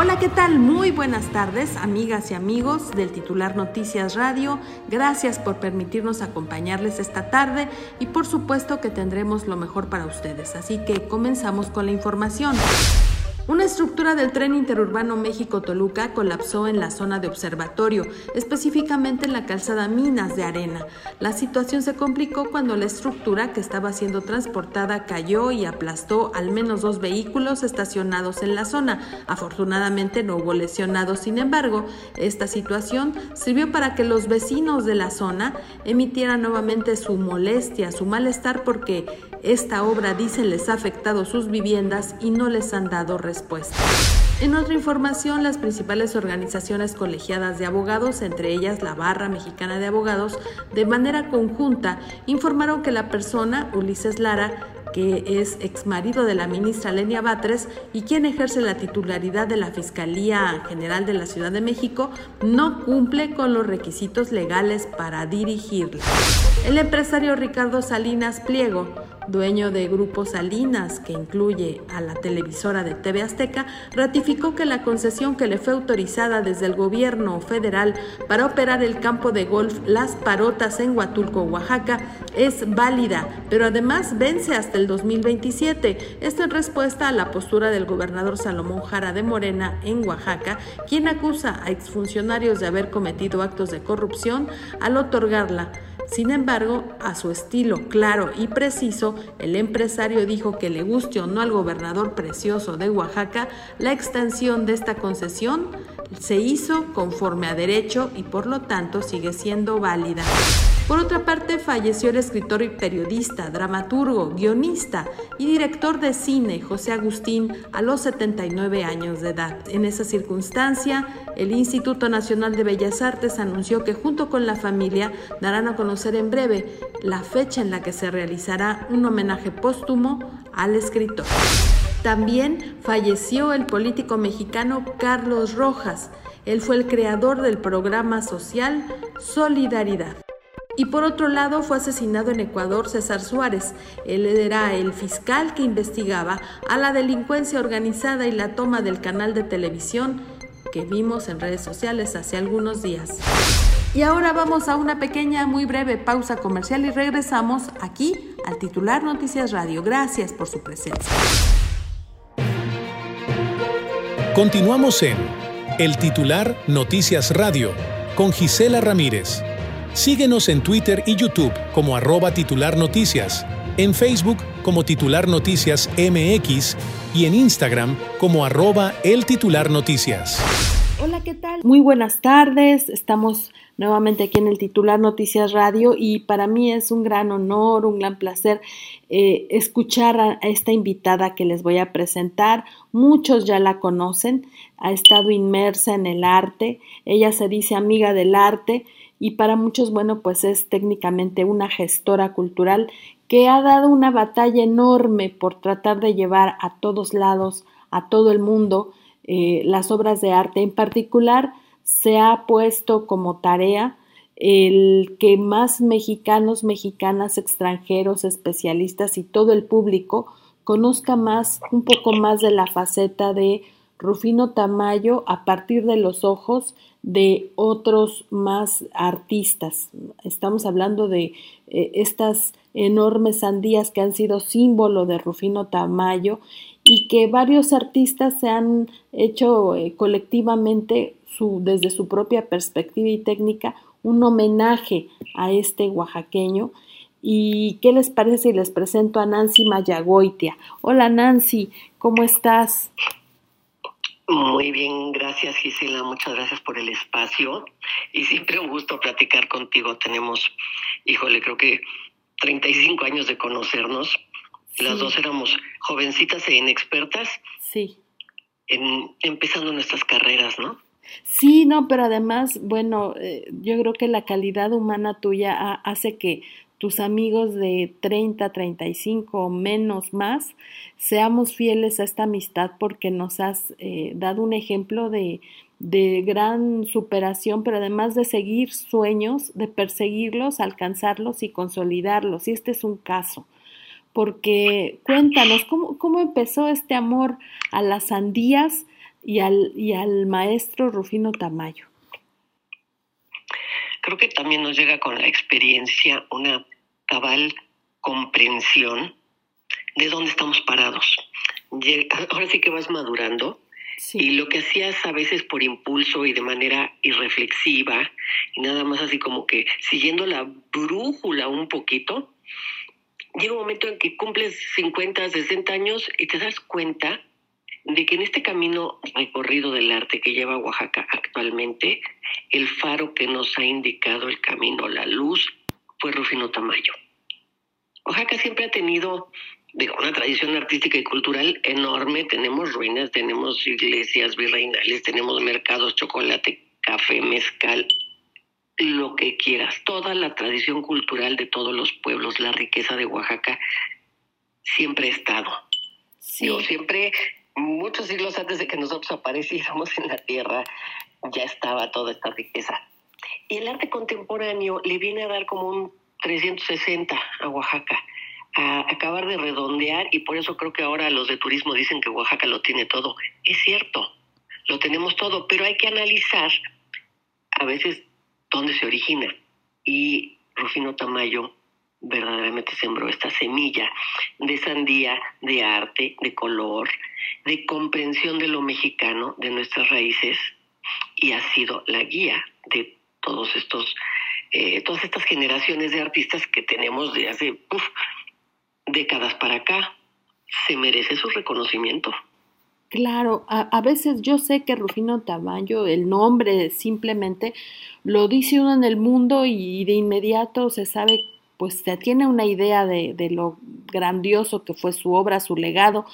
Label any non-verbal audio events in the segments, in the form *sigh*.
Hola, ¿qué tal? Muy buenas tardes, amigas y amigos del titular Noticias Radio. Gracias por permitirnos acompañarles esta tarde y por supuesto que tendremos lo mejor para ustedes. Así que comenzamos con la información. Una estructura del tren interurbano México-Toluca colapsó en la zona de observatorio, específicamente en la calzada Minas de Arena. La situación se complicó cuando la estructura que estaba siendo transportada cayó y aplastó al menos dos vehículos estacionados en la zona. Afortunadamente no hubo lesionados, sin embargo, esta situación sirvió para que los vecinos de la zona emitieran nuevamente su molestia, su malestar porque esta obra, dicen, les ha afectado sus viviendas y no les han dado respuesta. En otra información, las principales organizaciones colegiadas de abogados, entre ellas la Barra Mexicana de Abogados, de manera conjunta informaron que la persona, Ulises Lara, que es ex marido de la ministra Lenia Batres y quien ejerce la titularidad de la Fiscalía General de la Ciudad de México, no cumple con los requisitos legales para dirigirla. El empresario Ricardo Salinas Pliego dueño de Grupo Salinas, que incluye a la televisora de TV Azteca, ratificó que la concesión que le fue autorizada desde el gobierno federal para operar el campo de golf Las Parotas en Huatulco, Oaxaca, es válida, pero además vence hasta el 2027. Esto en respuesta a la postura del gobernador Salomón Jara de Morena en Oaxaca, quien acusa a exfuncionarios de haber cometido actos de corrupción al otorgarla. Sin embargo, a su estilo claro y preciso, el empresario dijo que le guste o no al gobernador precioso de Oaxaca, la extensión de esta concesión se hizo conforme a derecho y por lo tanto sigue siendo válida. Por otra parte, falleció el escritor y periodista, dramaturgo, guionista y director de cine José Agustín a los 79 años de edad. En esa circunstancia, el Instituto Nacional de Bellas Artes anunció que junto con la familia darán a conocer en breve la fecha en la que se realizará un homenaje póstumo al escritor. También falleció el político mexicano Carlos Rojas. Él fue el creador del programa social Solidaridad. Y por otro lado fue asesinado en Ecuador César Suárez. Él era el fiscal que investigaba a la delincuencia organizada y la toma del canal de televisión que vimos en redes sociales hace algunos días. Y ahora vamos a una pequeña, muy breve pausa comercial y regresamos aquí al titular Noticias Radio. Gracias por su presencia. Continuamos en El titular Noticias Radio con Gisela Ramírez. Síguenos en Twitter y YouTube como arroba titular noticias, en Facebook como titular noticias MX y en Instagram como arroba el titular noticias. Hola, ¿qué tal? Muy buenas tardes. Estamos nuevamente aquí en el titular Noticias Radio y para mí es un gran honor, un gran placer eh, escuchar a, esta invitada que les voy a presentar. Muchos ya la conocen, ha estado inmersa en el arte, ella se dice amiga del arte y para muchos, bueno, pues es técnicamente una gestora cultural que ha dado una batalla enorme por tratar de llevar a todos lados, a todo el mundo, eh, las obras de arte. En particular, se ha puesto como tarea el que más mexicanos, mexicanas, extranjeros, especialistas y todo el público conozca más, un poco más de la faceta de Rufino Tamayo a partir de los ojos de otros más artistas. Estamos hablando de eh, estas enormes sandías que han sido símbolo de Rufino Tamayo y que varios artistas se han hecho eh, colectivamente desde su propia perspectiva y técnica un homenaje a este oaxaqueño. ¿Y qué les parece si les presento a Nancy Mayagoitia? Hola Nancy, ¿cómo estás? Muy bien, gracias Gisela, muchas gracias por el espacio y siempre un gusto platicar contigo. Tenemos, híjole, creo que 35 años de conocernos. Las dos éramos jovencitas e inexpertas. Sí. En, empezando nuestras carreras, ¿no? Sí, no, pero además, bueno, eh, yo creo que la calidad humana tuya hace que tus amigos de 30, 35 o menos más, seamos fieles a esta amistad porque nos has eh, dado un ejemplo de, de gran superación, pero además de seguir sueños, de perseguirlos, alcanzarlos y consolidarlos. Y este es un caso. Porque cuéntanos, ¿cómo, cómo empezó este amor a las sandías y al, y al maestro Rufino Tamayo? Creo que también nos llega con la experiencia una cabal comprensión de dónde estamos parados. *laughs* Ahora sí que vas madurando y lo que hacías a veces por impulso y de manera irreflexiva y nada más así como que siguiendo la brújula un poquito, llega un momento en que cumples 50, 60 años y te das cuenta de que en este camino recorrido del arte que lleva Oaxaca actualmente, el faro que nos ha indicado el camino, la luz, fue Rufino Tamayo. Oaxaca siempre ha tenido una tradición artística y cultural enorme. Tenemos ruinas, tenemos iglesias virreinales, tenemos mercados, chocolate, café, mezcal, lo que quieras. Toda la tradición cultural de todos los pueblos, la riqueza de Oaxaca, siempre ha estado. Yo siempre muchos siglos antes de que nosotros apareciéramos en la Tierra, ya estaba toda esta riqueza. Y el arte contemporáneo le viene a dar como un 360 a Oaxaca, a acabar de redondear, y por eso creo que ahora los de turismo dicen que Oaxaca lo tiene todo. Es cierto, lo tenemos todo, pero hay que analizar a veces dónde se origina. Y Rufino Tamayo verdaderamente sembró esta semilla de sandía, de arte, de color, de comprensión de lo mexicano, de nuestras raíces, y ha sido la guía de todos estos, eh, todas estas generaciones de artistas que tenemos de hace décadas para acá. Se merece su reconocimiento. Claro, a, veces yo sé que Rufino Tamayo, el nombre simplemente, lo dice uno en el mundo y de inmediato se sabe pues se tiene una idea de, de, lo grandioso que fue su obra, su legado,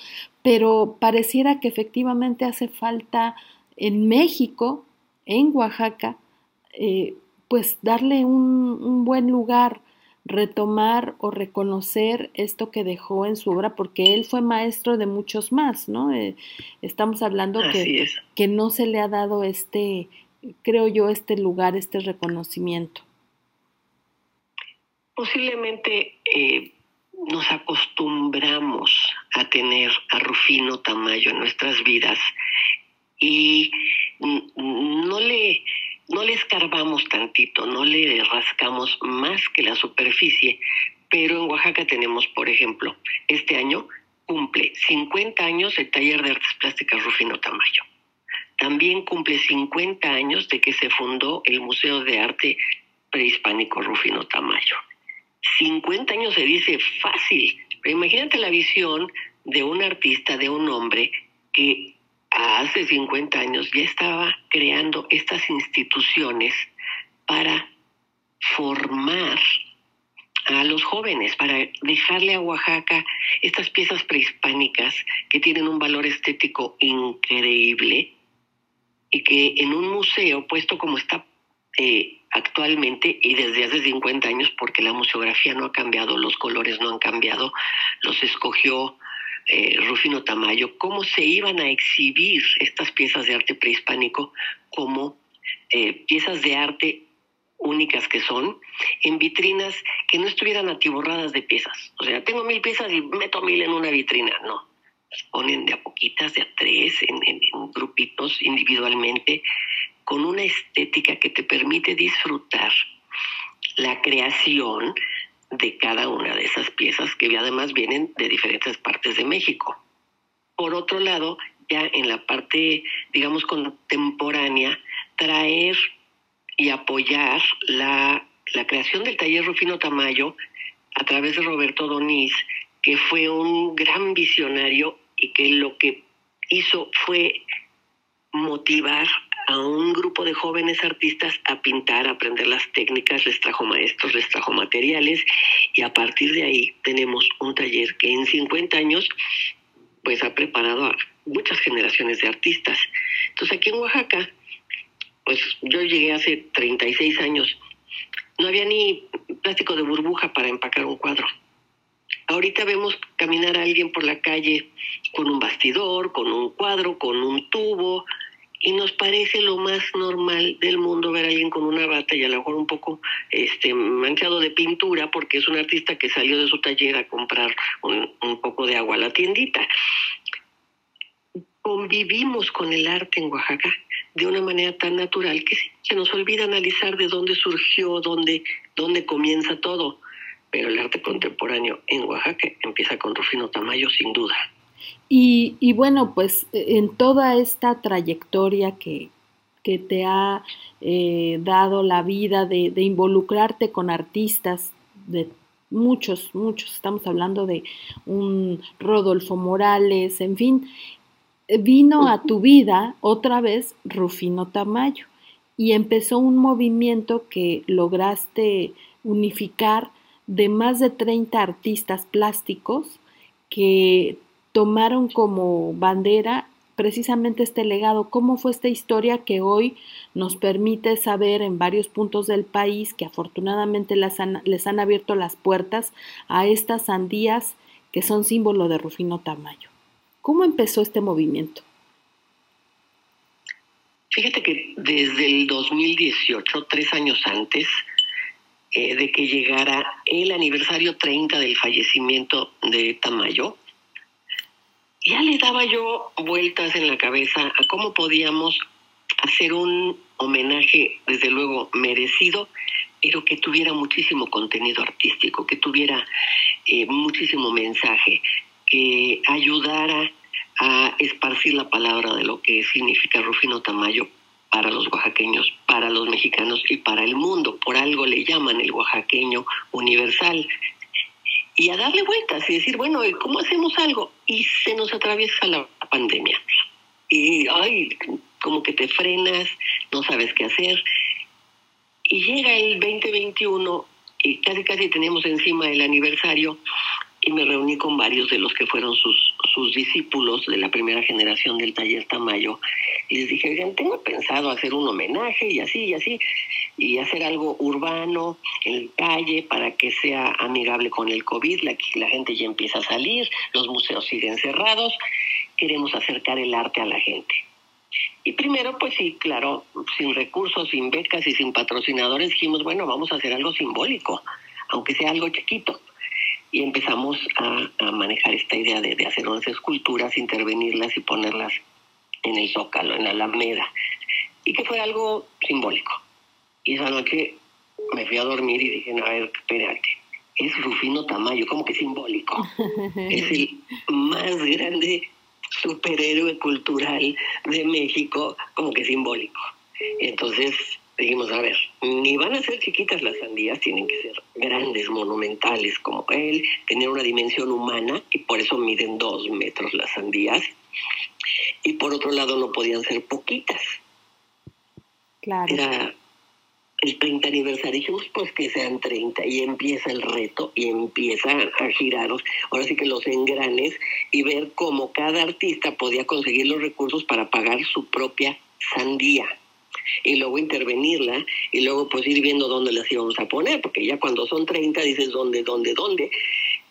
pero pareciera que efectivamente hace falta en México, en Oaxaca, eh, pues darle un, un, buen lugar, retomar o reconocer esto que dejó en su obra, porque él fue maestro de muchos más, ¿no? Eh, estamos hablando que, que no se le ha dado este, creo yo, este lugar, este reconocimiento posiblemente eh, nos acostumbramos a tener a Rufino Tamayo en nuestras vidas y no le, no le escarbamos tantito, no le rascamos más que la superficie, pero en Oaxaca tenemos, por ejemplo, este año cumple 50 años el taller de artes plásticas Rufino Tamayo. También cumple 50 años de que se fundó el Museo de Arte Prehispánico Rufino Tamayo. 50 años se dice fácil, pero imagínate la visión de un artista, de un hombre que hace 50 años ya estaba creando estas instituciones para formar a los jóvenes, para dejarle a Oaxaca estas piezas prehispánicas que tienen un valor estético increíble y que en un museo, puesto como está eh, actualmente y desde hace 50 años porque la museografía no ha cambiado, los colores no han cambiado, los escogió eh, Rufino Tamayo, cómo se iban a exhibir estas piezas de arte prehispánico como eh, piezas de arte únicas que son, en vitrinas que no estuvieran atiborradas de piezas. O sea, tengo mil piezas y meto mil en una vitrina, no. Las ponen de a poquitas, de a tres, en grupitos individualmente, con una estética que te permite disfrutar la creación de cada una de esas piezas que además vienen de diferentes partes de México. Por otro lado, ya en la parte, digamos, contemporánea, traer y apoyar la, la creación del taller Rufino Tamayo a través de Roberto Doniz, que fue un gran visionario y que lo que hizo fue motivar a un grupo de jóvenes artistas a pintar, a aprender las técnicas, les trajo maestros, les trajo materiales y a partir de ahí tenemos un taller que en 50 años pues ha preparado a muchas generaciones de artistas. Entonces aquí en Oaxaca pues yo llegué hace 36 años, no había ni plástico de burbuja para empacar un cuadro. Ahorita vemos caminar a alguien por la calle con un bastidor, con un cuadro, con un tubo, y nos parece lo más normal del mundo ver a alguien con una bata y a lo mejor un poco este manchado de pintura porque es un artista que salió de su taller a comprar un, un poco de agua a la tiendita. Convivimos con el arte en Oaxaca de una manera tan natural que se nos olvida analizar de dónde surgió, dónde, dónde comienza todo. Pero el arte contemporáneo en Oaxaca empieza con Rufino Tamayo, sin duda. Y, bueno, pues en toda esta trayectoria que, que te ha eh, dado la vida de, de, involucrarte con artistas de muchos, muchos, estamos hablando de un Rodolfo Morales, en fin, vino a tu vida otra vez Rufino Tamayo y empezó un movimiento que lograste unificar de más de 30 artistas plásticos que tomaron como bandera precisamente este legado, cómo fue esta historia que hoy nos permite saber en varios puntos del país que afortunadamente les han, les han abierto las puertas a estas sandías que son símbolo de Rufino Tamayo. ¿Cómo empezó este movimiento? Fíjate que desde el 2018, tres años antes eh, de que llegara el aniversario 30 del fallecimiento de Tamayo, ya le daba yo vueltas en la cabeza a cómo podíamos hacer un homenaje, desde luego, merecido, pero que tuviera muchísimo contenido artístico, que tuviera eh, muchísimo mensaje, que ayudara a esparcir la palabra de lo que significa Rufino Tamayo para los oaxaqueños, para los mexicanos y para el mundo. Por algo le llaman el oaxaqueño universal. Y a darle vueltas y decir, bueno, ¿cómo hacemos algo? Y se nos atraviesa la pandemia. Y, ay, como que te frenas, no sabes qué hacer. Y llega el 2021 y casi casi tenemos encima el aniversario y me reuní con varios de los que fueron sus, sus discípulos de la primera generación del taller Tamayo. Y les dije, oigan, tengo pensado hacer un homenaje y así y así, y hacer algo urbano en la calle para que sea amigable con el COVID. La, la gente ya empieza a salir, los museos siguen cerrados, queremos acercar el arte a la gente. Y primero, pues sí, claro, sin recursos, sin becas y sin patrocinadores, dijimos, bueno, vamos a hacer algo simbólico, aunque sea algo chiquito y empezamos a, manejar esta idea de, hacer unas esculturas, intervenirlas y ponerlas en el zócalo, en la alameda, y que fue algo simbólico. Y esa noche me fui a dormir y dije, a ver, espérate, es Rufino Tamayo, como que simbólico. *laughs* es el más grande superhéroe cultural de México, como que simbólico. Entonces dijimos, a ver, ni van a ser chiquitas las sandías, tienen que ser grandes, monumentales como él, tener una dimensión humana y por eso miden dos metros las sandías. Y por otro lado no podían ser poquitas. Claro. Era el 30 aniversario, dijimos pues que sean 30 y empieza el reto y empieza a giraros, ahora sí que los engranes y ver cómo cada artista podía conseguir los recursos para pagar su propia sandía y luego intervenirla y luego pues ir viendo dónde las íbamos a poner, porque ya cuando son 30 dices dónde, dónde, dónde.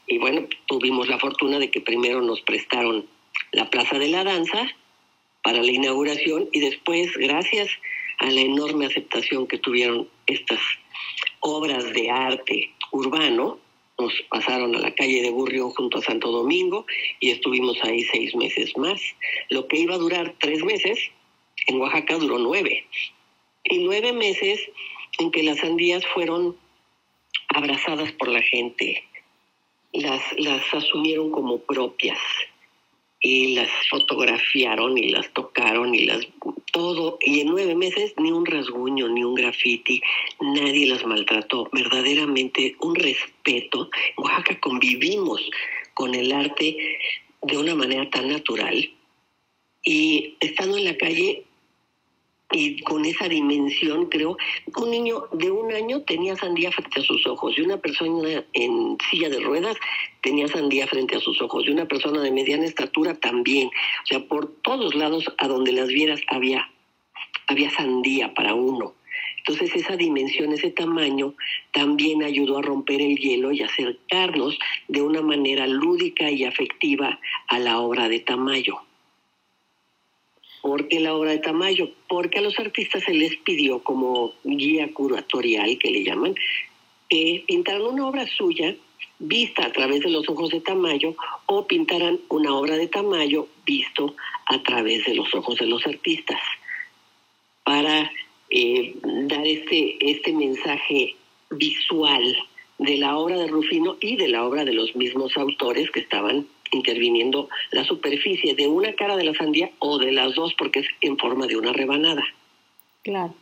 Y bueno, tuvimos la fortuna de que primero nos prestaron la Plaza de la Danza para la inauguración y después, gracias a la enorme aceptación que tuvieron estas obras de arte urbano, nos pasaron a la calle de Burrio junto a Santo Domingo y estuvimos ahí seis meses más. Lo que iba a durar tres meses, en Oaxaca duró nueve. Y nueve meses en que las sandías fueron abrazadas por la gente, las, las asumieron como propias y las fotografiaron y las tocaron y las todo. Y en nueve meses ni un rasguño ni un graffiti nadie las maltrató. Verdaderamente un respeto. En Oaxaca convivimos con el arte de una manera tan natural. Y estando en la calle y con esa dimensión, creo, un niño de un año tenía sandía frente a sus ojos y una persona en silla de ruedas tenía sandía frente a sus ojos y una persona de mediana estatura también. O sea, por todos lados a donde las vieras había había sandía para uno. Entonces esa dimensión, ese tamaño, también ayudó a romper el hielo y acercarnos de una manera lúdica y afectiva a la obra de Tamayo. ¿Por qué la obra de Tamayo? Porque a los artistas se les pidió como guía curatorial, que le llaman, que pintaran una obra suya vista a través de los ojos de Tamayo o pintaran una obra de Tamayo visto a través de los ojos de los artistas para eh, dar este, este mensaje visual de la obra de Rufino y de la obra de los mismos autores que estaban interviniendo la superficie de una cara de la sandía o de las dos porque es en forma de una rebanada. Claro.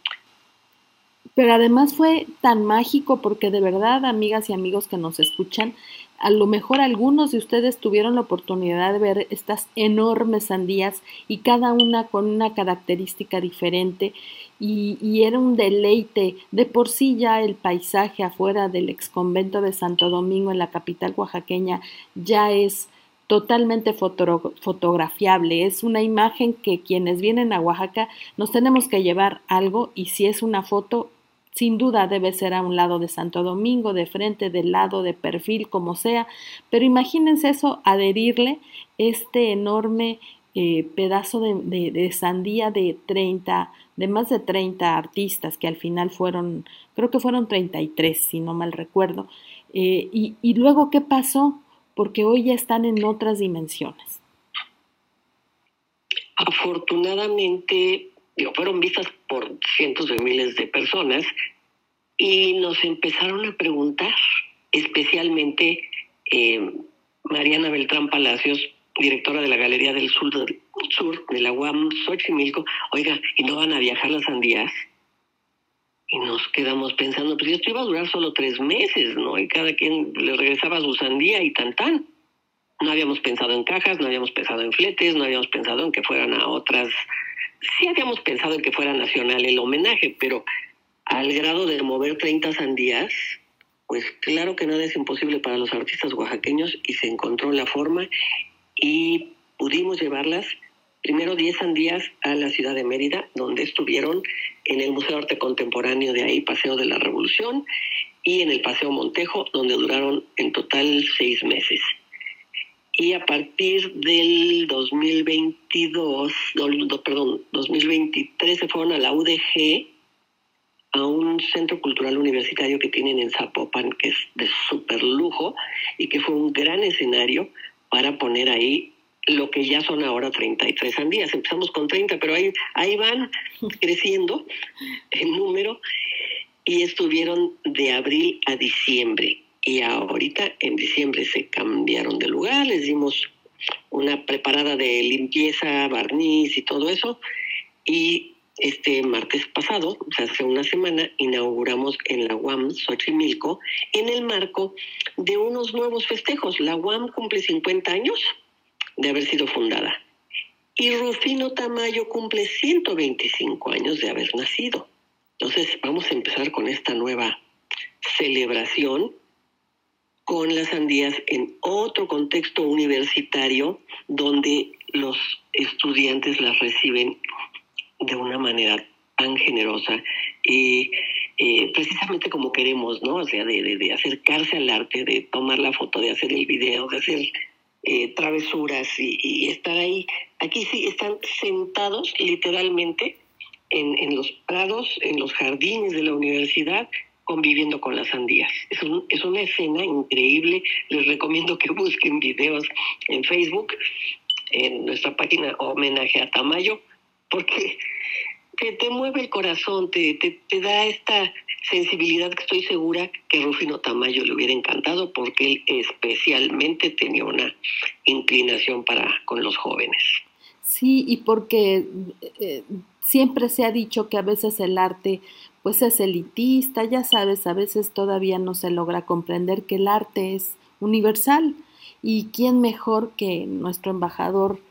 Pero además fue tan mágico porque de verdad, amigas y amigos que nos escuchan, a lo mejor algunos de ustedes tuvieron la oportunidad de ver estas enormes sandías y cada una con una característica diferente y, era un deleite. De por sí ya el paisaje afuera del ex convento de Santo Domingo en la capital oaxaqueña ya es totalmente fotografiable. Es una imagen que quienes vienen a Oaxaca nos tenemos que llevar algo y si es una foto, sin duda debe ser a un lado de Santo Domingo, de frente, del lado, de perfil, como sea. Pero imagínense eso, adherirle este enorme eh, pedazo de, de, sandía de 30, de más de 30 artistas, que al final fueron, creo que fueron 33, si no mal recuerdo. Eh, y, y luego, ¿qué pasó? Porque hoy ya están en otras dimensiones. Afortunadamente, fueron vistas por cientos de miles de personas y nos empezaron a preguntar, especialmente eh, Mariana Beltrán Palacios, directora de la Galería del Sur, sur de la UAM Xochimilco, oiga, ¿y no van a viajar las sandías? Y nos quedamos pensando, pues esto iba a durar solo tres meses, ¿no? Y cada quien le regresaba su sandía y tan tan. No habíamos pensado en cajas, no habíamos pensado en fletes, no habíamos pensado en que fueran a otras. Sí habíamos pensado en que fuera nacional el homenaje, pero al grado de mover 30 sandías, pues claro que nada es imposible para los artistas oaxaqueños y se encontró la forma y pudimos llevarlas primero 10 sandías a la ciudad de Mérida, donde estuvieron en el Museo de Arte Contemporáneo de ahí, Paseo de la Revolución, y en el Paseo Montejo, donde duraron en total seis meses. Y a partir del 2022, perdón, 2023 se fueron a la UDG, a un centro cultural universitario que tienen en Zapopan, que es de súper lujo y que fue un gran escenario para poner ahí lo que ya son ahora 33 sandías. Empezamos con 30, pero ahí, ahí van *laughs* creciendo en número y estuvieron de abril a diciembre. Y ahorita en diciembre se cambiaron de lugar, les dimos una preparada de limpieza, barniz y todo eso. Y este martes pasado, o sea, hace una semana, inauguramos en la UAM Xochimilco en el marco de unos nuevos festejos. La UAM cumple 50 años de haber sido fundada y Rufino Tamayo cumple 125 años de haber nacido. Entonces vamos a empezar con esta nueva celebración con las sandías en otro contexto universitario donde los estudiantes las reciben de una manera tan generosa y eh, precisamente como queremos, ¿no? O sea, de, de, acercarse al arte, de tomar la foto, de hacer el video, de hacer eh, travesuras y, estar ahí. Aquí sí están sentados literalmente en, en, los prados, en los jardines de la universidad, conviviendo con las sandías. Es, un, es una escena increíble. Les recomiendo que busquen videos en Facebook, en nuestra página Homenaje a Tamayo porque te, te mueve el corazón, te, te, da esta sensibilidad que estoy segura que Rufino Tamayo le hubiera encantado porque él especialmente tenía una inclinación para con los jóvenes. Sí, y porque eh, siempre se ha dicho que a veces el arte pues es elitista, ya sabes, a veces todavía no se logra comprender que el arte es universal y quién mejor que nuestro embajador eh,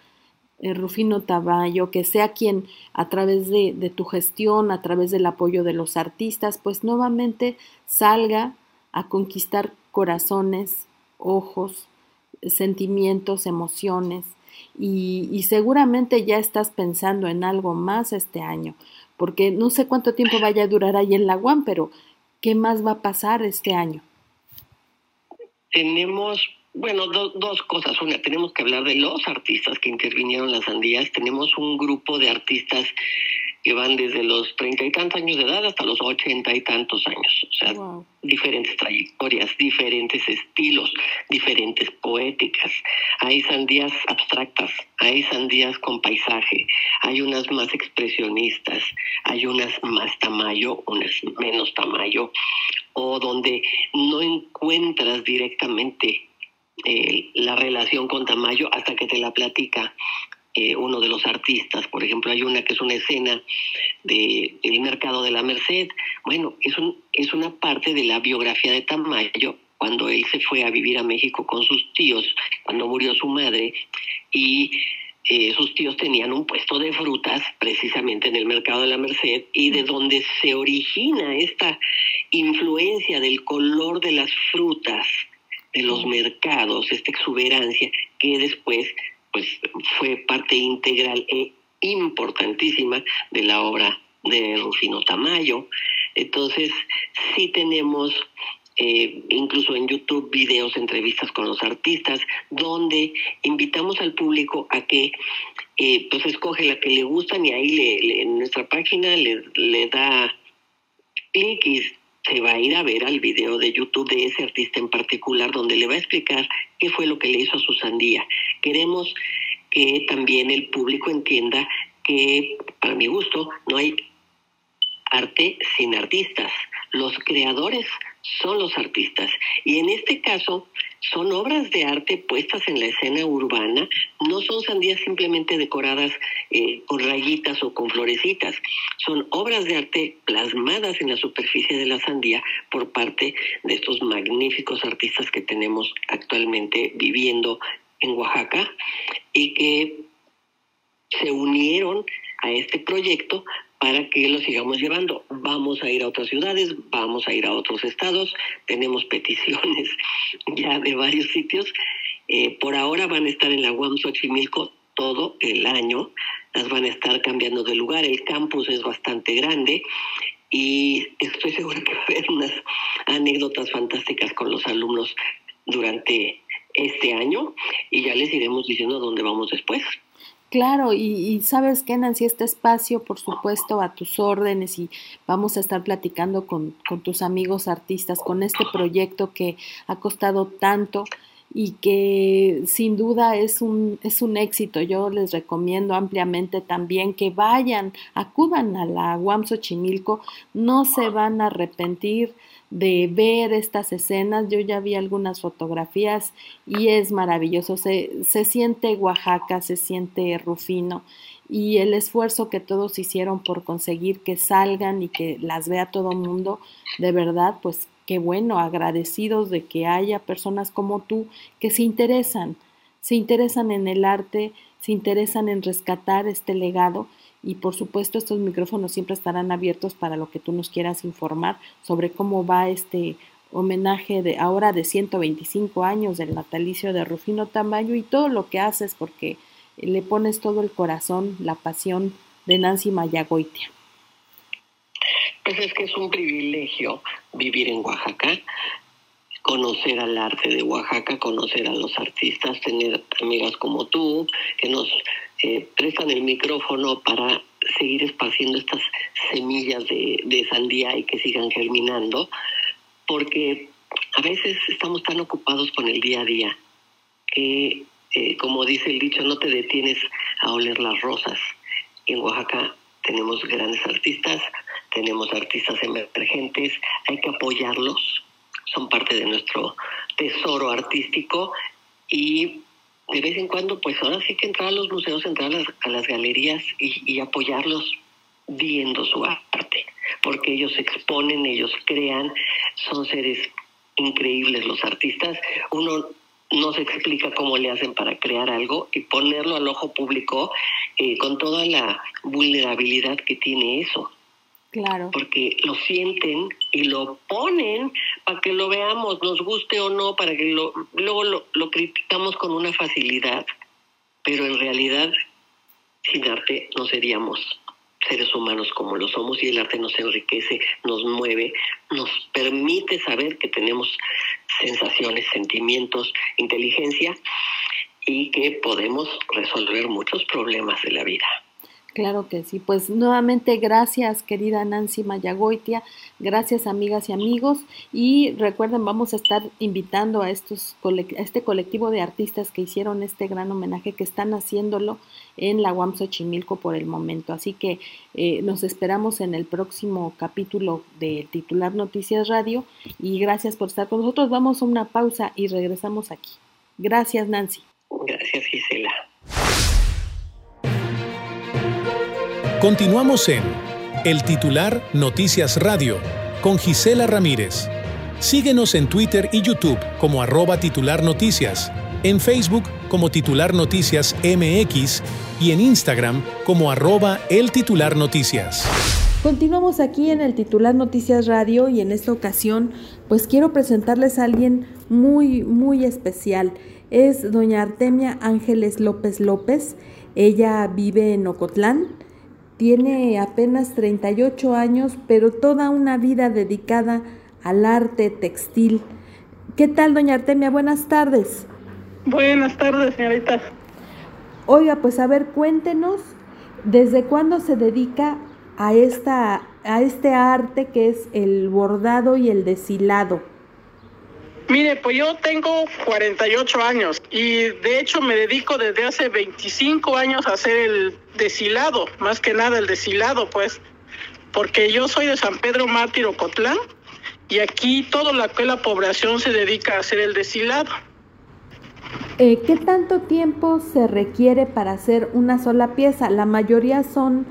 Rufino Taballo, que sea quien a través de, de, tu gestión, a través del apoyo de los artistas, pues nuevamente salga a conquistar corazones, ojos, sentimientos, emociones. Y, y seguramente ya estás pensando en algo más este año, porque no sé cuánto tiempo vaya a durar ahí en la pero ¿qué más va a pasar este año? Tenemos bueno, dos cosas. Una, tenemos que hablar de los artistas que intervinieron en las sandías. Tenemos un grupo de artistas que van desde los treinta y tantos años de edad hasta los ochenta y tantos años. O sea, diferentes trayectorias, diferentes estilos, diferentes poéticas. Hay sandías abstractas, hay sandías con paisaje, hay unas más expresionistas, hay unas más tamaño, unas menos tamaño, o donde no encuentras directamente eh, la relación con Tamayo hasta que te la platica eh, uno de los artistas. Por ejemplo, hay una que es una escena de, del mercado de la Merced. Bueno, es, un, es una parte de la biografía de Tamayo cuando él se fue a vivir a México con sus tíos, cuando murió su madre, y eh, sus tíos tenían un puesto de frutas precisamente en el mercado de la Merced y de donde se origina esta influencia del color de las frutas de los mercados, esta exuberancia que después pues fue parte integral e importantísima de la obra de Rufino Tamayo. Entonces, sí tenemos eh, incluso en YouTube videos, entrevistas con los artistas, donde invitamos al público a que eh, pues escoge la que le gustan y ahí le, en nuestra página le, le da clic y se va a ir a ver al video de YouTube de ese artista en particular donde le va a explicar qué fue lo que le hizo a su sandía. Queremos que también el público entienda que, para mi gusto, no hay arte sin artistas. Los creadores son los artistas. Y en este caso son obras de arte puestas en la escena urbana, no son sandías simplemente decoradas eh, con rayitas o con florecitas, son obras de arte plasmadas en la superficie de la sandía por parte de estos magníficos artistas que tenemos actualmente viviendo en Oaxaca y que se unieron a este proyecto para que lo sigamos llevando. Vamos a ir a otras ciudades, vamos a ir a otros estados, tenemos peticiones *laughs* ya de varios sitios. Eh, por ahora van a estar en la UAM Xochimilco todo el año, las van a estar cambiando de lugar, el campus es bastante grande y estoy segura que va a haber unas anécdotas fantásticas con los alumnos durante este año y ya les iremos diciendo dónde vamos después. Claro, y, sabes que Nancy, este espacio, por supuesto, a tus órdenes y vamos a estar platicando con, con tus amigos artistas, con este proyecto que ha costado tanto y que sin duda es un, es un éxito. Yo les recomiendo ampliamente también que vayan, acudan a la UAM Xochimilco, no se van a arrepentir de ver estas escenas. Yo ya vi algunas fotografías y es maravilloso. Se, se siente Oaxaca, se siente Rufino y el esfuerzo que todos hicieron por conseguir que salgan y que las vea todo el mundo, de verdad, pues qué bueno, agradecidos de que haya personas como tú que se interesan, se interesan en el arte, se interesan en rescatar este legado y por supuesto estos micrófonos siempre estarán abiertos para lo que tú nos quieras informar sobre cómo va este homenaje de ahora de 125 años del natalicio de Rufino Tamayo y todo lo que haces porque le pones todo el corazón, la pasión de Nancy Mayagoitia. Pues es que es un privilegio vivir en Oaxaca, conocer al arte de Oaxaca, conocer a los artistas, tener amigas como tú que nos eh, prestan el micrófono para seguir esparciendo estas semillas de, sandía y que sigan germinando, porque a veces estamos tan ocupados con el día a día que, eh, como dice el dicho, no te detienes a oler las rosas. en Oaxaca tenemos grandes artistas, tenemos artistas emergentes, hay que apoyarlos, son parte de nuestro tesoro artístico y de vez en cuando, pues ahora sí que entrar a los museos, entrar a las, galerías y, apoyarlos viendo su arte, porque ellos exponen, ellos crean, son seres increíbles los artistas. Uno no se explica cómo le hacen para crear algo y ponerlo al ojo público eh, con toda la vulnerabilidad que tiene eso. Porque lo sienten y lo ponen para que lo veamos, nos guste o no, para que lo, luego lo, lo criticamos con una facilidad, pero en realidad sin arte no seríamos seres humanos como lo somos y el arte nos enriquece, nos mueve, nos permite saber que tenemos sensaciones, sentimientos, inteligencia y que podemos resolver muchos problemas de la vida. Claro que sí. Pues nuevamente gracias querida Nancy Mayagoitia, gracias amigas y amigos y recuerden vamos a estar invitando a estos a este colectivo de artistas que hicieron este gran homenaje que están haciéndolo en la UAM Xochimilco por el momento. Así que eh, nos esperamos en el próximo capítulo de Titular Noticias Radio y gracias por estar con nosotros. Vamos a una pausa y regresamos aquí. Gracias Nancy. Gracias Gisela. Continuamos en El Titular Noticias Radio con Gisela Ramírez. Síguenos en Twitter y YouTube como arroba titular noticias, en Facebook como titular noticias MX y en Instagram como arroba el titular noticias. Continuamos aquí en el titular Noticias Radio y en esta ocasión pues quiero presentarles a alguien muy muy especial. Es doña Artemia Ángeles López López. Ella vive en Ocotlán tiene apenas 38 años, pero toda una vida dedicada al arte textil. ¿Qué tal, doña Artemia? Buenas tardes. Buenas tardes, señorita. Oiga, pues a ver, cuéntenos, ¿desde cuándo se dedica a, esta, a este arte que es el bordado y el deshilado? Mire, pues yo tengo 48 años y de hecho me dedico desde hace 25 años a hacer el deshilado, más que nada el deshilado, pues, porque yo soy de San Pedro Mártir Ocotlán y aquí toda la, la población se dedica a hacer el deshilado. Eh, ¿Qué tanto tiempo se requiere para hacer una sola pieza? La mayoría son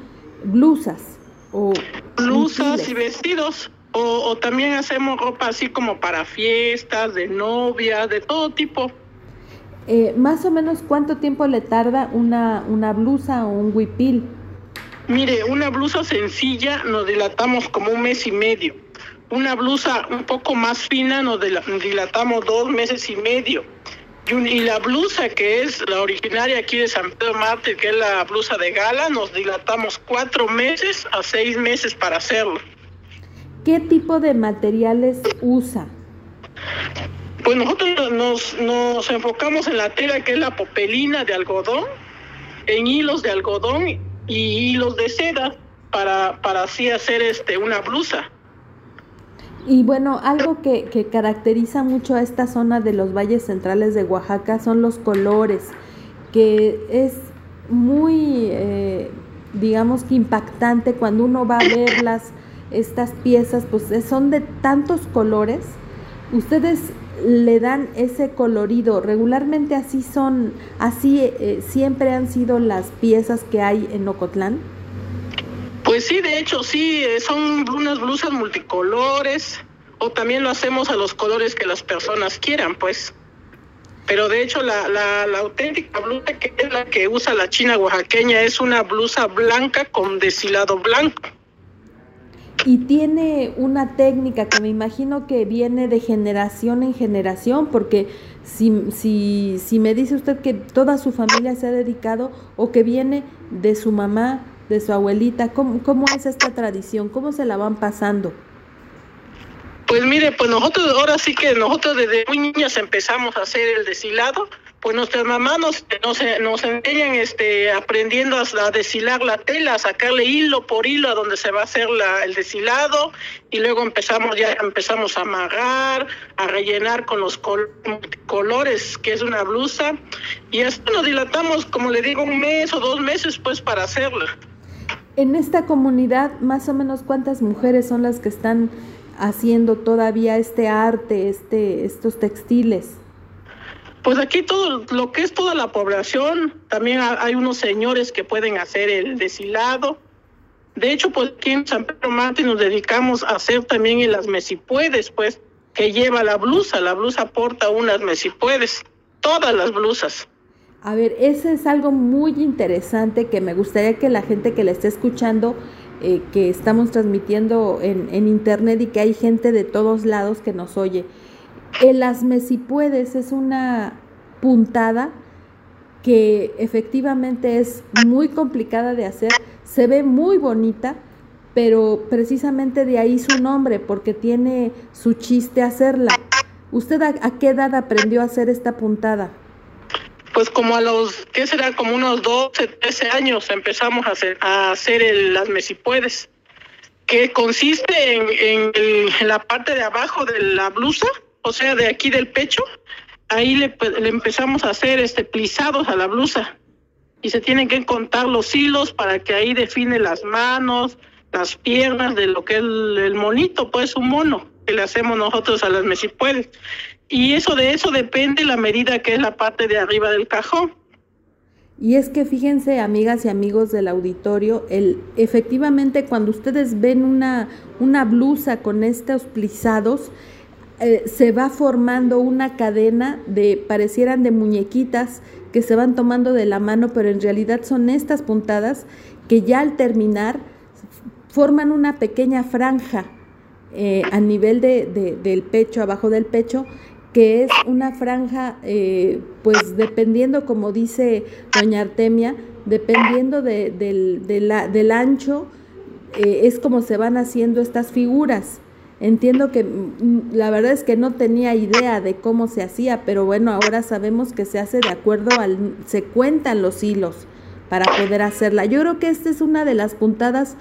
blusas o... Blusas y vestidos. O, también hacemos ropa así como para fiestas, de novia, de todo tipo. Eh, más o menos cuánto tiempo le tarda una, una blusa o un huipil? Mire, una blusa sencilla nos dilatamos como un mes y medio. Una blusa un poco más fina nos dilatamos dos meses y medio. Y, la blusa que es la originaria aquí de San Pedro Mártir, que es la blusa de gala, nos dilatamos cuatro meses a seis meses para hacerlo. ¿Qué tipo de materiales usa? Pues nosotros nos, enfocamos en la tela que es la popelina de algodón, en hilos de algodón y hilos de seda para, para así hacer este una blusa. Y bueno, algo que, que, caracteriza mucho a esta zona de los valles centrales de Oaxaca son los colores, que es muy, eh, digamos que impactante cuando uno va a verlas estas piezas, pues son de tantos colores. Ustedes le dan ese colorido. Regularmente así son, así eh, siempre han sido las piezas que hay en Ocotlán. Pues sí, de hecho sí, eh, son unas blusas multicolores o también lo hacemos a los colores que las personas quieran, pues. Pero de hecho la, la, la auténtica blusa que es la que usa la china oaxaqueña es una blusa blanca con deshilado blanco y tiene una técnica que me imagino que viene de generación en generación, porque si, si, si me dice usted que toda su familia se ha dedicado o que viene de su mamá, de su abuelita, ¿cómo, cómo es esta tradición? ¿Cómo se la van pasando? Pues mire, pues nosotros ahora sí que nosotros desde muy niñas empezamos a hacer el deshilado pues nuestras mamás nos, nos, nos enseñan este, aprendiendo a, deshilar la tela, a sacarle hilo por hilo a donde se va a hacer la, el deshilado y luego empezamos ya empezamos a amarrar, a rellenar con los colores que es una blusa y esto nos dilatamos como le digo un mes o dos meses pues para hacerla. En esta comunidad más o menos cuántas mujeres son las que están haciendo todavía este arte, este estos textiles. Pues aquí todo lo que es toda la población, también hay unos señores que pueden hacer el deshilado. De hecho, pues aquí en San Pedro Marte nos dedicamos a hacer también en las mesipuedes, pues, que lleva la blusa. La blusa porta unas mesipuedes, todas las blusas. A ver, ese es algo muy interesante que me gustaría que la gente que le esté escuchando, eh, que estamos transmitiendo en, en internet y que hay gente de todos lados que nos oye, el asme si puedes es una puntada que efectivamente es muy complicada de hacer, se ve muy bonita, pero precisamente de ahí su nombre, porque tiene su chiste hacerla. ¿Usted a, qué edad aprendió a hacer esta puntada? Pues como a los, ¿qué será? Como unos 12, 13 años empezamos a hacer, a hacer el, las mesipuedes, que consiste en, en, la parte de abajo de la blusa, o sea, de aquí del pecho, ahí le, le empezamos a hacer este a la blusa y se tienen que contar los hilos para que ahí define las manos, las piernas de lo que es el, monito, pues un mono que le hacemos nosotros a las mesipuedes. Y eso de eso depende la medida que es la parte de arriba del cajón. Y es que fíjense, amigas y amigos del auditorio, el, efectivamente cuando ustedes ven una, una blusa con estos plisados, eh, se va formando una cadena de, parecieran de muñequitas que se van tomando de la mano, pero en realidad son estas puntadas que ya al terminar forman una pequeña franja eh, a nivel de, del pecho, abajo del pecho, que es una franja, eh, pues dependiendo, como dice doña Artemia, dependiendo de, del, del, ancho, es como se van haciendo estas figuras. Entiendo que mm, la verdad es que no tenía idea de cómo se hacía, pero bueno, ahora sabemos que se hace de acuerdo al, se cuentan los hilos para poder hacerla. Yo creo que esta es una de las puntadas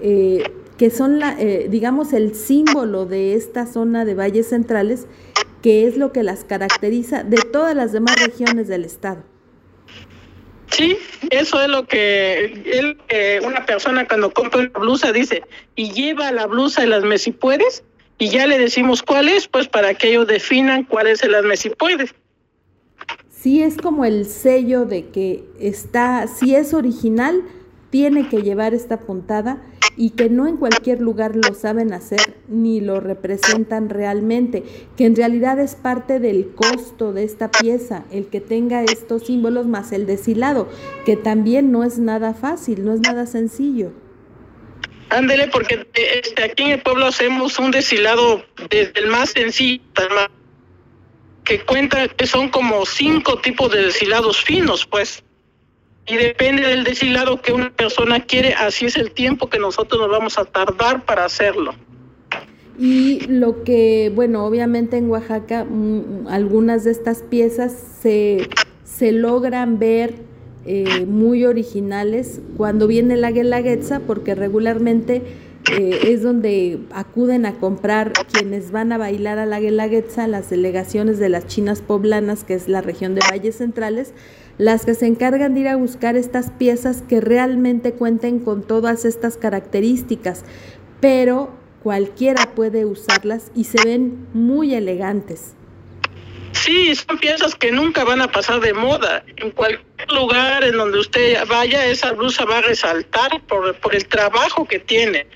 eh, que son, la, eh, digamos, el símbolo de esta zona de valles centrales, que es lo que las caracteriza de todas las demás regiones del estado. Sí, eso es lo que él, una persona cuando compra una blusa dice, y lleva la blusa de las mesipuedes, y ya le decimos cuál es, pues para que ellos definan cuál es el las mesipuedes. Sí, es como el sello de que está, si es original, tiene que llevar esta puntada y que no en cualquier lugar lo saben hacer ni lo representan realmente, que en realidad es parte del costo de esta pieza, el que tenga estos símbolos más el deshilado, que también no es nada fácil, no es nada sencillo. Ándele, porque este, aquí en el pueblo hacemos un deshilado desde el más sencillo, que cuenta que son como cinco tipos de deshilados finos, pues y depende del deshilado que una persona quiere, así es el tiempo que nosotros nos vamos a tardar para hacerlo. Y lo que, bueno, obviamente en Oaxaca mm, algunas de estas piezas se, se logran ver eh, muy originales cuando viene la guelaguetza, porque regularmente eh, es donde acuden a comprar quienes van a bailar a la guelaguetza, las delegaciones de las chinas poblanas, que es la región de Valles Centrales, las que se encargan de ir a buscar estas piezas que realmente cuenten con todas estas características, pero cualquiera puede usarlas y se ven muy elegantes. Sí, son piezas que nunca van a pasar de moda. En cualquier lugar en donde usted vaya, esa blusa va a resaltar por, por el trabajo que tiene.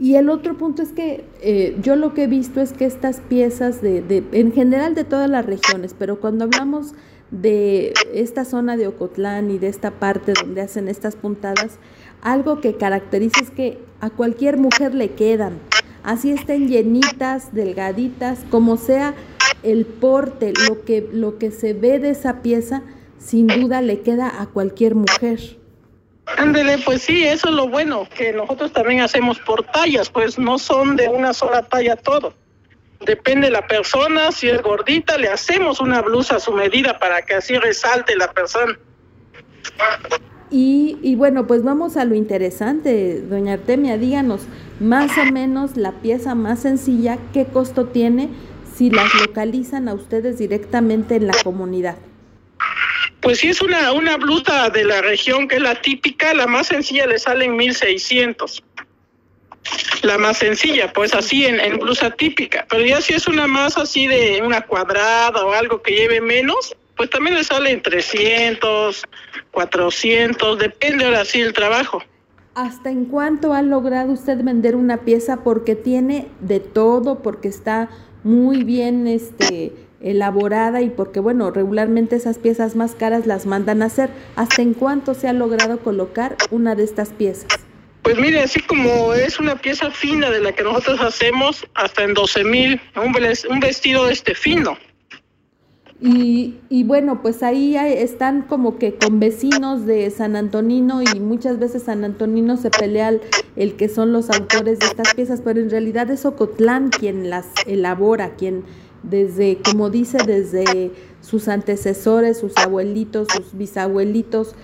Y el otro punto es que eh, yo lo que he visto es que estas piezas de, de, en general de todas las regiones, pero cuando hablamos de esta zona de Ocotlán y de esta parte donde hacen estas puntadas, algo que caracteriza es que a cualquier mujer le quedan, así estén llenitas, delgaditas, como sea el porte, lo que, lo que se ve de esa pieza, sin duda le queda a cualquier mujer. Ándele, pues sí, eso es lo bueno, que nosotros también hacemos por tallas, pues no son de una sola talla todo. Depende de la persona, si es gordita, le hacemos una blusa a su medida para que así resalte la persona. Y, y, bueno, pues vamos a lo interesante, doña Artemia, díganos más o menos la pieza más sencilla, qué costo tiene si las localizan a ustedes directamente en la comunidad. Pues si es una, una blusa de la región que es la típica, la más sencilla le salen 1600 la más sencilla, pues así en, en blusa típica. Pero ya si es una más así de una cuadrada o algo que lleve menos, pues también le sale en 300, 400, depende ahora sí el trabajo. ¿Hasta en cuánto ha logrado usted vender una pieza? Porque tiene de todo, porque está muy bien este, elaborada y porque, bueno, regularmente esas piezas más caras las mandan a hacer. ¿Hasta en cuánto se ha logrado colocar una de estas piezas? Pues mire, así como es una pieza fina de la que nosotros hacemos, hasta en 12 mil, un, vestido este fino. Y, y, bueno, pues ahí están como que con vecinos de San Antonino y muchas veces San Antonino se pelea el, que son los autores de estas piezas, pero en realidad es Ocotlán quien las elabora, quien desde, como dice, desde sus antecesores, sus abuelitos, sus bisabuelitos,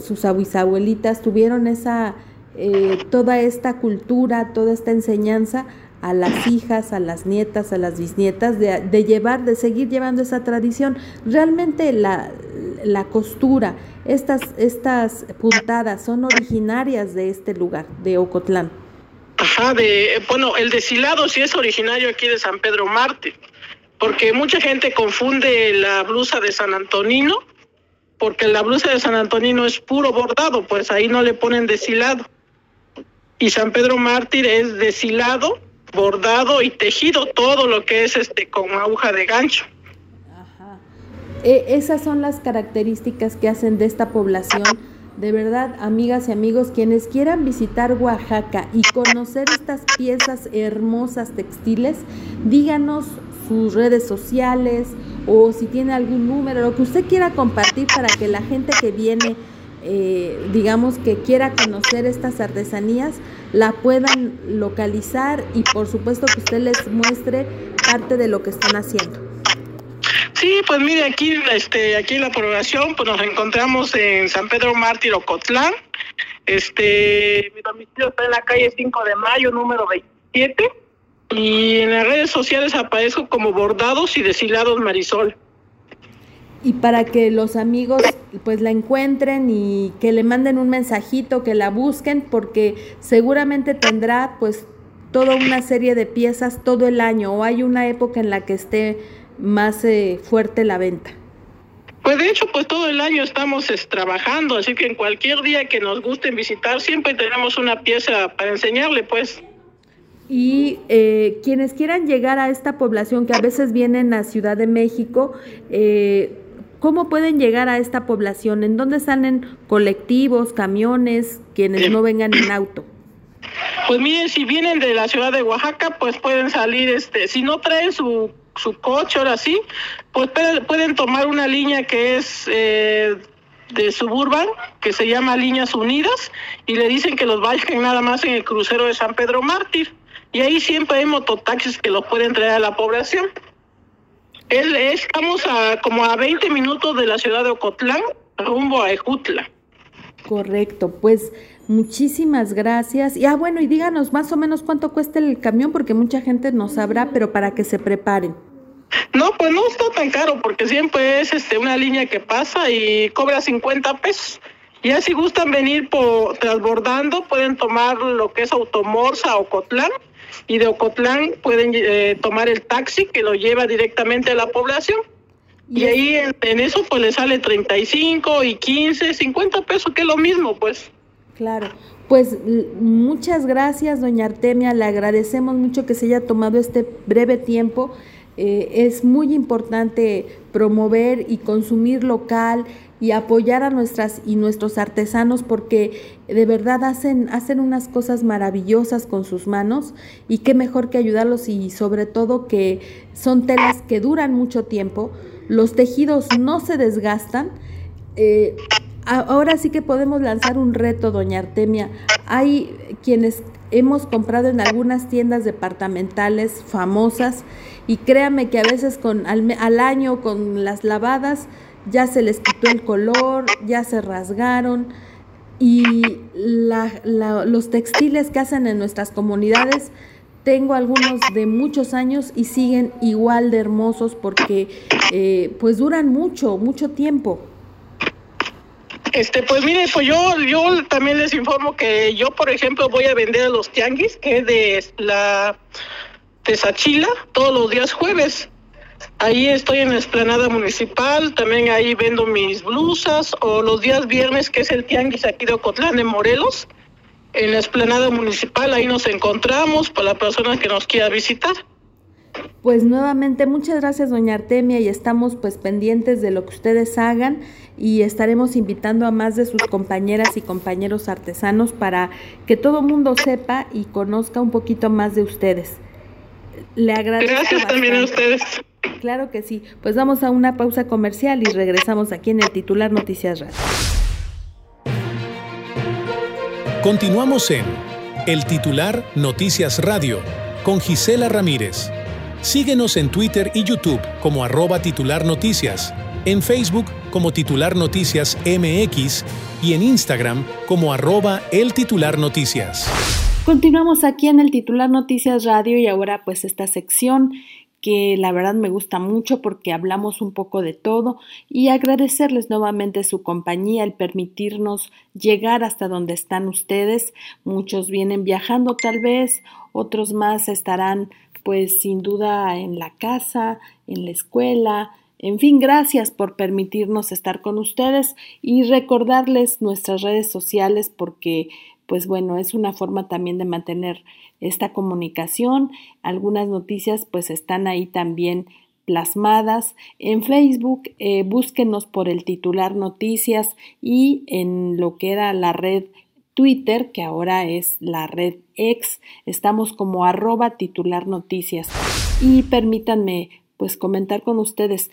sus bisabuelitas, tuvieron esa, eh, toda esta cultura, toda esta enseñanza a las hijas, a las nietas, a las bisnietas, de, llevar, de seguir llevando esa tradición. Realmente la, la costura, estas, estas puntadas son originarias de este lugar, de Ocotlán. Ajá, de, bueno, el deshilado sí es originario aquí de San Pedro Marte, porque mucha gente confunde la blusa de San Antonino, porque la blusa de San Antonino es puro bordado, pues ahí no le ponen deshilado. Y San Pedro Mártir es deshilado bordado y tejido, todo lo que es este con aguja de gancho. Ajá. E, esas son las características que hacen de esta población. De verdad, amigas y amigos, quienes quieran visitar Oaxaca y conocer estas piezas hermosas textiles, díganos sus redes sociales o si tiene algún número, lo que usted quiera compartir para que la gente que viene eh, digamos, que quiera conocer estas artesanías, la puedan localizar y por supuesto que usted les muestre parte de lo que están haciendo. Sí, pues mire, aquí, este, aquí en la programación, pues nos encontramos en San Pedro Mártir Ocotlán. Este, mi domicilio está en la calle 5 de mayo, número 27. Y en las redes sociales aparezco como Bordados y Deshilados Marisol y para que los amigos pues la encuentren y que le manden un mensajito, que la busquen, porque seguramente tendrá pues toda una serie de piezas todo el año o hay una época en la que esté más eh, fuerte la venta. Pues de hecho, pues todo el año estamos trabajando, así que en cualquier día que nos gusten visitar, siempre tenemos una pieza para enseñarle, pues. Y eh, quienes quieran llegar a esta población que a veces vienen a Ciudad de México, eh, ¿Cómo pueden llegar a esta población? ¿En dónde salen colectivos, camiones, quienes no vengan en auto? Pues miren, si vienen de la ciudad de Oaxaca, pues pueden salir, este, si no traen su, su coche ahora sí, pues pueden, tomar una línea que es eh, de Suburban, que se llama Líneas Unidas, y le dicen que los vayan nada más en el crucero de San Pedro Mártir. Y ahí siempre hay mototaxis que los pueden traer a la población. Él, estamos a como a 20 minutos de la ciudad de Ocotlán, rumbo a Ejutla. Correcto, pues muchísimas gracias. Y ah, bueno, y díganos más o menos cuánto cuesta el camión, porque mucha gente no sabrá, pero para que se preparen. No, pues no está tan caro, porque siempre es este una línea que pasa y cobra 50 pesos. Ya si gustan venir por transbordando, pueden tomar lo que es Automorsa o Cotlán y de Ocotlán pueden eh, tomar el taxi que lo lleva directamente a la población. Y, ahí en, eso pues le sale 35 y 15, 50 pesos, que es lo mismo pues. Claro, pues muchas gracias doña Artemia, le agradecemos mucho que se haya tomado este breve tiempo. Eh, es muy importante promover y consumir local, y apoyar a nuestras y nuestros artesanos porque de verdad hacen, hacen unas cosas maravillosas con sus manos y qué mejor que ayudarlos y sobre todo que son telas que duran mucho tiempo, los tejidos no se desgastan. Eh, ahora sí que podemos lanzar un reto, doña Artemia. Hay quienes hemos comprado en algunas tiendas departamentales famosas y créame que a veces con al año con las lavadas ya se les quitó el color, ya se rasgaron y los textiles que hacen en nuestras comunidades, tengo algunos de muchos años y siguen igual de hermosos porque eh, pues duran mucho, mucho tiempo. Este, pues mire, pues yo, yo también les informo que yo, por ejemplo, voy a vender a los tianguis, que es de la Sachila, todos los días jueves. Ahí estoy en la esplanada municipal, también ahí vendo mis blusas, o los días viernes, que es el tianguis aquí de Ocotlán, de Morelos, en la esplanada municipal, ahí nos encontramos para la persona que nos quiera visitar. Pues nuevamente muchas gracias doña Artemia y estamos pues pendientes de lo que ustedes hagan y estaremos invitando a más de sus compañeras y compañeros artesanos para que todo mundo sepa y conozca un poquito más de ustedes. Le agradezco. Gracias también a ustedes. Claro que sí. Pues vamos a una pausa comercial y regresamos aquí en el titular Noticias Radio. Continuamos en el titular Noticias Radio con Gisela Ramírez. Síguenos en Twitter y YouTube como arroba titular noticias, en Facebook como titular noticias MX y en Instagram como arroba el titular noticias. Continuamos aquí en el titular Noticias Radio y ahora pues esta sección que la verdad me gusta mucho porque hablamos un poco de todo y agradecerles nuevamente su compañía, el permitirnos llegar hasta donde están ustedes. Muchos vienen viajando tal vez, otros más estarán pues sin duda en la casa, en la escuela, en fin, gracias por permitirnos estar con ustedes y recordarles nuestras redes sociales porque pues bueno, es una forma también de mantener esta comunicación. Algunas noticias pues están ahí también plasmadas. En Facebook eh, búsquenos por el titular noticias y en lo que era la red Twitter, que ahora es la red X, estamos como arroba titular noticias. Y permítanme pues comentar con ustedes.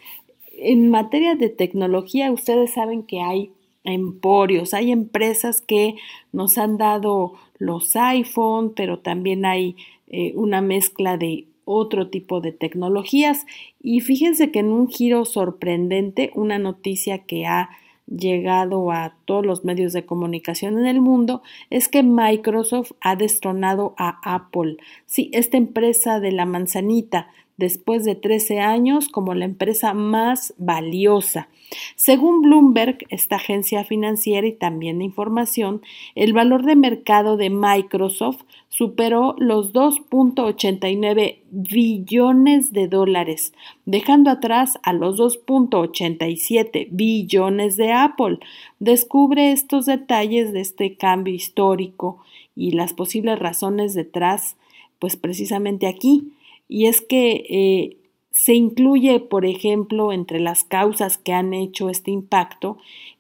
En materia de tecnología, ustedes saben que hay emporios, hay empresas que nos han dado los iPhone, pero también hay eh, una mezcla de otro tipo de tecnologías. Y fíjense que en un giro sorprendente, una noticia que ha llegado a todos los medios de comunicación en el mundo es que Microsoft ha destronado a Apple. Sí, esta empresa de la manzanita después de 13 años como la empresa más valiosa. Según Bloomberg, esta agencia financiera y también de información, el valor de mercado de Microsoft superó los 2.89 billones de dólares, dejando atrás a los 2.87 billones de Apple. Descubre estos detalles de este cambio histórico y las posibles razones detrás, pues precisamente aquí y es que eh, se incluye, por ejemplo, entre las causas que han hecho este impacto,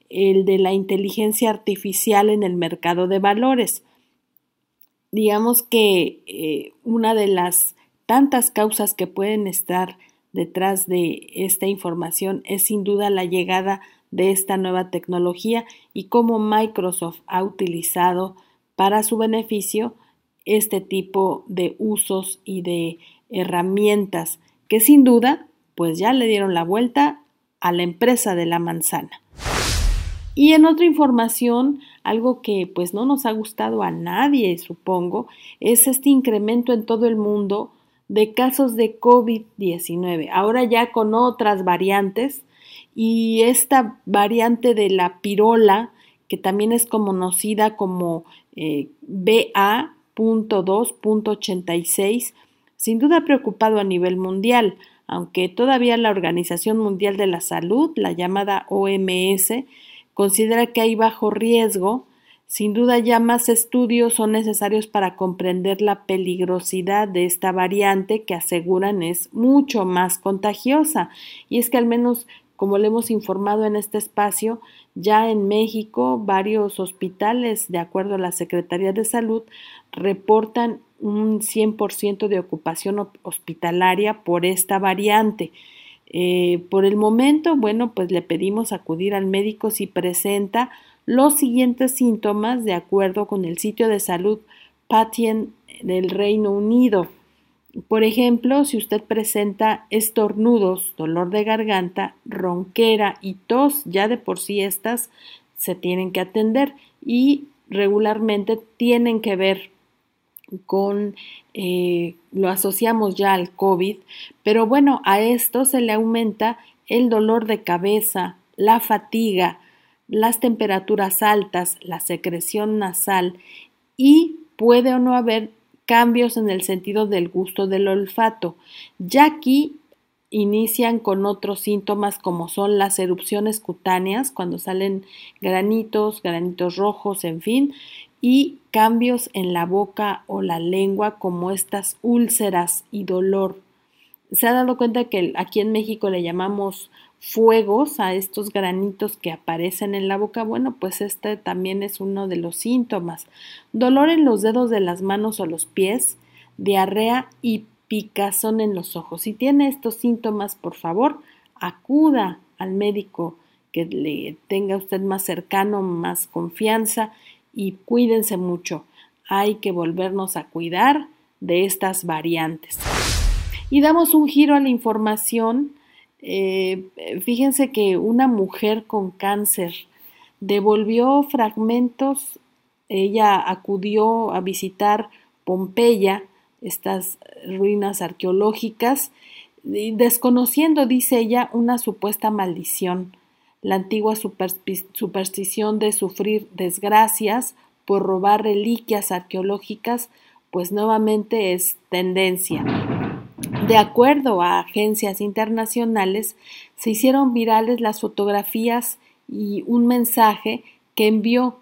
el de la inteligencia artificial en el mercado de valores. Digamos que eh, una de las tantas causas que pueden estar detrás de esta información es sin duda la llegada de esta nueva tecnología y cómo Microsoft ha utilizado para su beneficio este tipo de usos y de herramientas que sin duda pues ya le dieron la vuelta a la empresa de la manzana. Y en otra información, algo que pues no nos ha gustado a nadie, supongo, es este incremento en todo el mundo de casos de COVID-19, ahora ya con otras variantes y esta variante de la pirola, que también es conocida como eh, BA.2.86, sin duda preocupado a nivel mundial, aunque todavía la Organización Mundial de la Salud, la llamada OMS, considera que hay bajo riesgo, sin duda ya más estudios son necesarios para comprender la peligrosidad de esta variante que aseguran es mucho más contagiosa. Y es que al menos, como le hemos informado en este espacio, ya en México varios hospitales, de acuerdo a la Secretaría de Salud, reportan un 100% de ocupación hospitalaria por esta variante. Eh, por el momento, bueno, pues le pedimos acudir al médico si presenta los siguientes síntomas de acuerdo con el sitio de salud Patient del Reino Unido. Por ejemplo, si usted presenta estornudos, dolor de garganta, ronquera y tos, ya de por sí estas se tienen que atender y regularmente tienen que ver con, eh, lo asociamos ya al COVID, pero bueno, a esto se le aumenta el dolor de cabeza, la fatiga, las temperaturas altas, la secreción nasal y puede o no haber cambios en el sentido del gusto del olfato. Ya aquí inician con otros síntomas como son las erupciones cutáneas, cuando salen granitos, granitos rojos, en fin, y cambios en la boca o la lengua como estas úlceras y dolor. Se ha dado cuenta que aquí en México le llamamos fuegos a estos granitos que aparecen en la boca. Bueno, pues este también es uno de los síntomas. Dolor en los dedos de las manos o los pies, diarrea y picazón en los ojos. Si tiene estos síntomas, por favor, acuda al médico que le tenga usted más cercano, más confianza y cuídense mucho. Hay que volvernos a cuidar de estas variantes. Y damos un giro a la información. Eh, fíjense que una mujer con cáncer devolvió fragmentos, ella acudió a visitar Pompeya, estas ruinas arqueológicas, desconociendo, dice ella, una supuesta maldición, la antigua superstición de sufrir desgracias por robar reliquias arqueológicas, pues nuevamente es tendencia. De acuerdo a agencias internacionales, se hicieron virales las fotografías y un mensaje que envió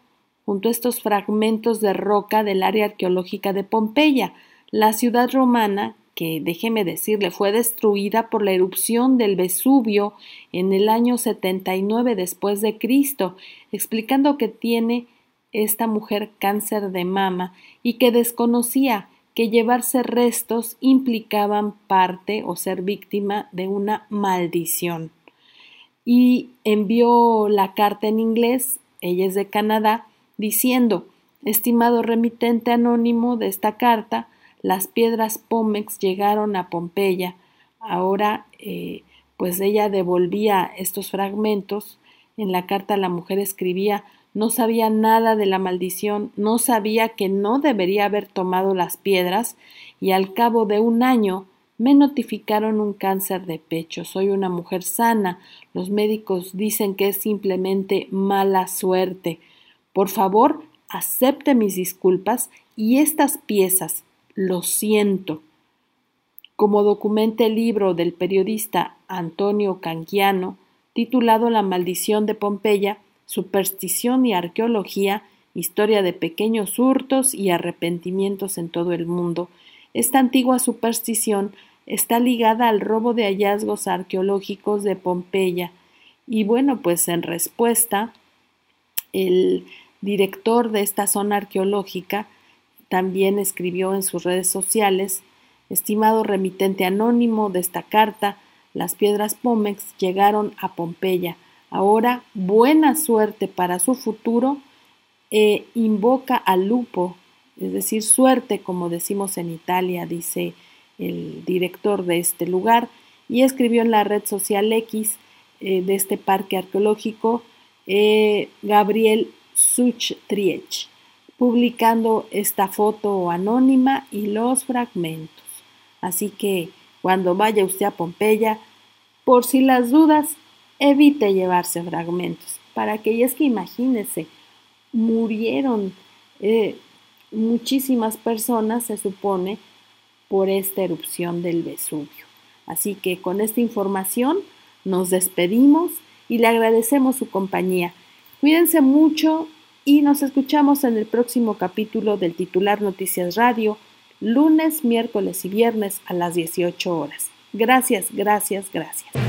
junto a estos fragmentos de roca del área arqueológica de Pompeya, la ciudad romana que, déjeme decirle, fue destruida por la erupción del Vesubio en el año 79 después de Cristo, explicando que tiene esta mujer cáncer de mama y que desconocía que llevarse restos implicaban parte o ser víctima de una maldición. Y envió la carta en inglés, ella es de Canadá, diciendo Estimado remitente anónimo de esta carta, las piedras Pómex llegaron a Pompeya. Ahora, eh, pues ella devolvía estos fragmentos. En la carta la mujer escribía no sabía nada de la maldición, no sabía que no debería haber tomado las piedras, y al cabo de un año me notificaron un cáncer de pecho. Soy una mujer sana. Los médicos dicen que es simplemente mala suerte. Por favor, acepte mis disculpas y estas piezas, lo siento. Como documenta el libro del periodista Antonio Canquiano, titulado La maldición de Pompeya, superstición y arqueología, historia de pequeños hurtos y arrepentimientos en todo el mundo. Esta antigua superstición está ligada al robo de hallazgos arqueológicos de Pompeya. Y bueno, pues en respuesta, el director de esta zona arqueológica también escribió en sus redes sociales, estimado remitente anónimo de esta carta, las piedras Pómex llegaron a Pompeya. Ahora, buena suerte para su futuro, e invoca al lupo, es decir, suerte, como decimos en Italia, dice el director de este lugar, y escribió en la red social X eh, de este parque arqueológico, eh, Gabriel Suchtriech, publicando esta foto anónima y los fragmentos. Así que cuando vaya usted a Pompeya, por si las dudas, evite llevarse fragmentos. Para que, que imagínese, murieron eh, muchísimas personas, se supone, por esta erupción del Vesubio. Así que con esta información nos despedimos y le agradecemos su compañía. Cuídense mucho y nos escuchamos en el próximo capítulo del titular Noticias Radio, lunes, miércoles y viernes a las 18 horas. Gracias, gracias, gracias.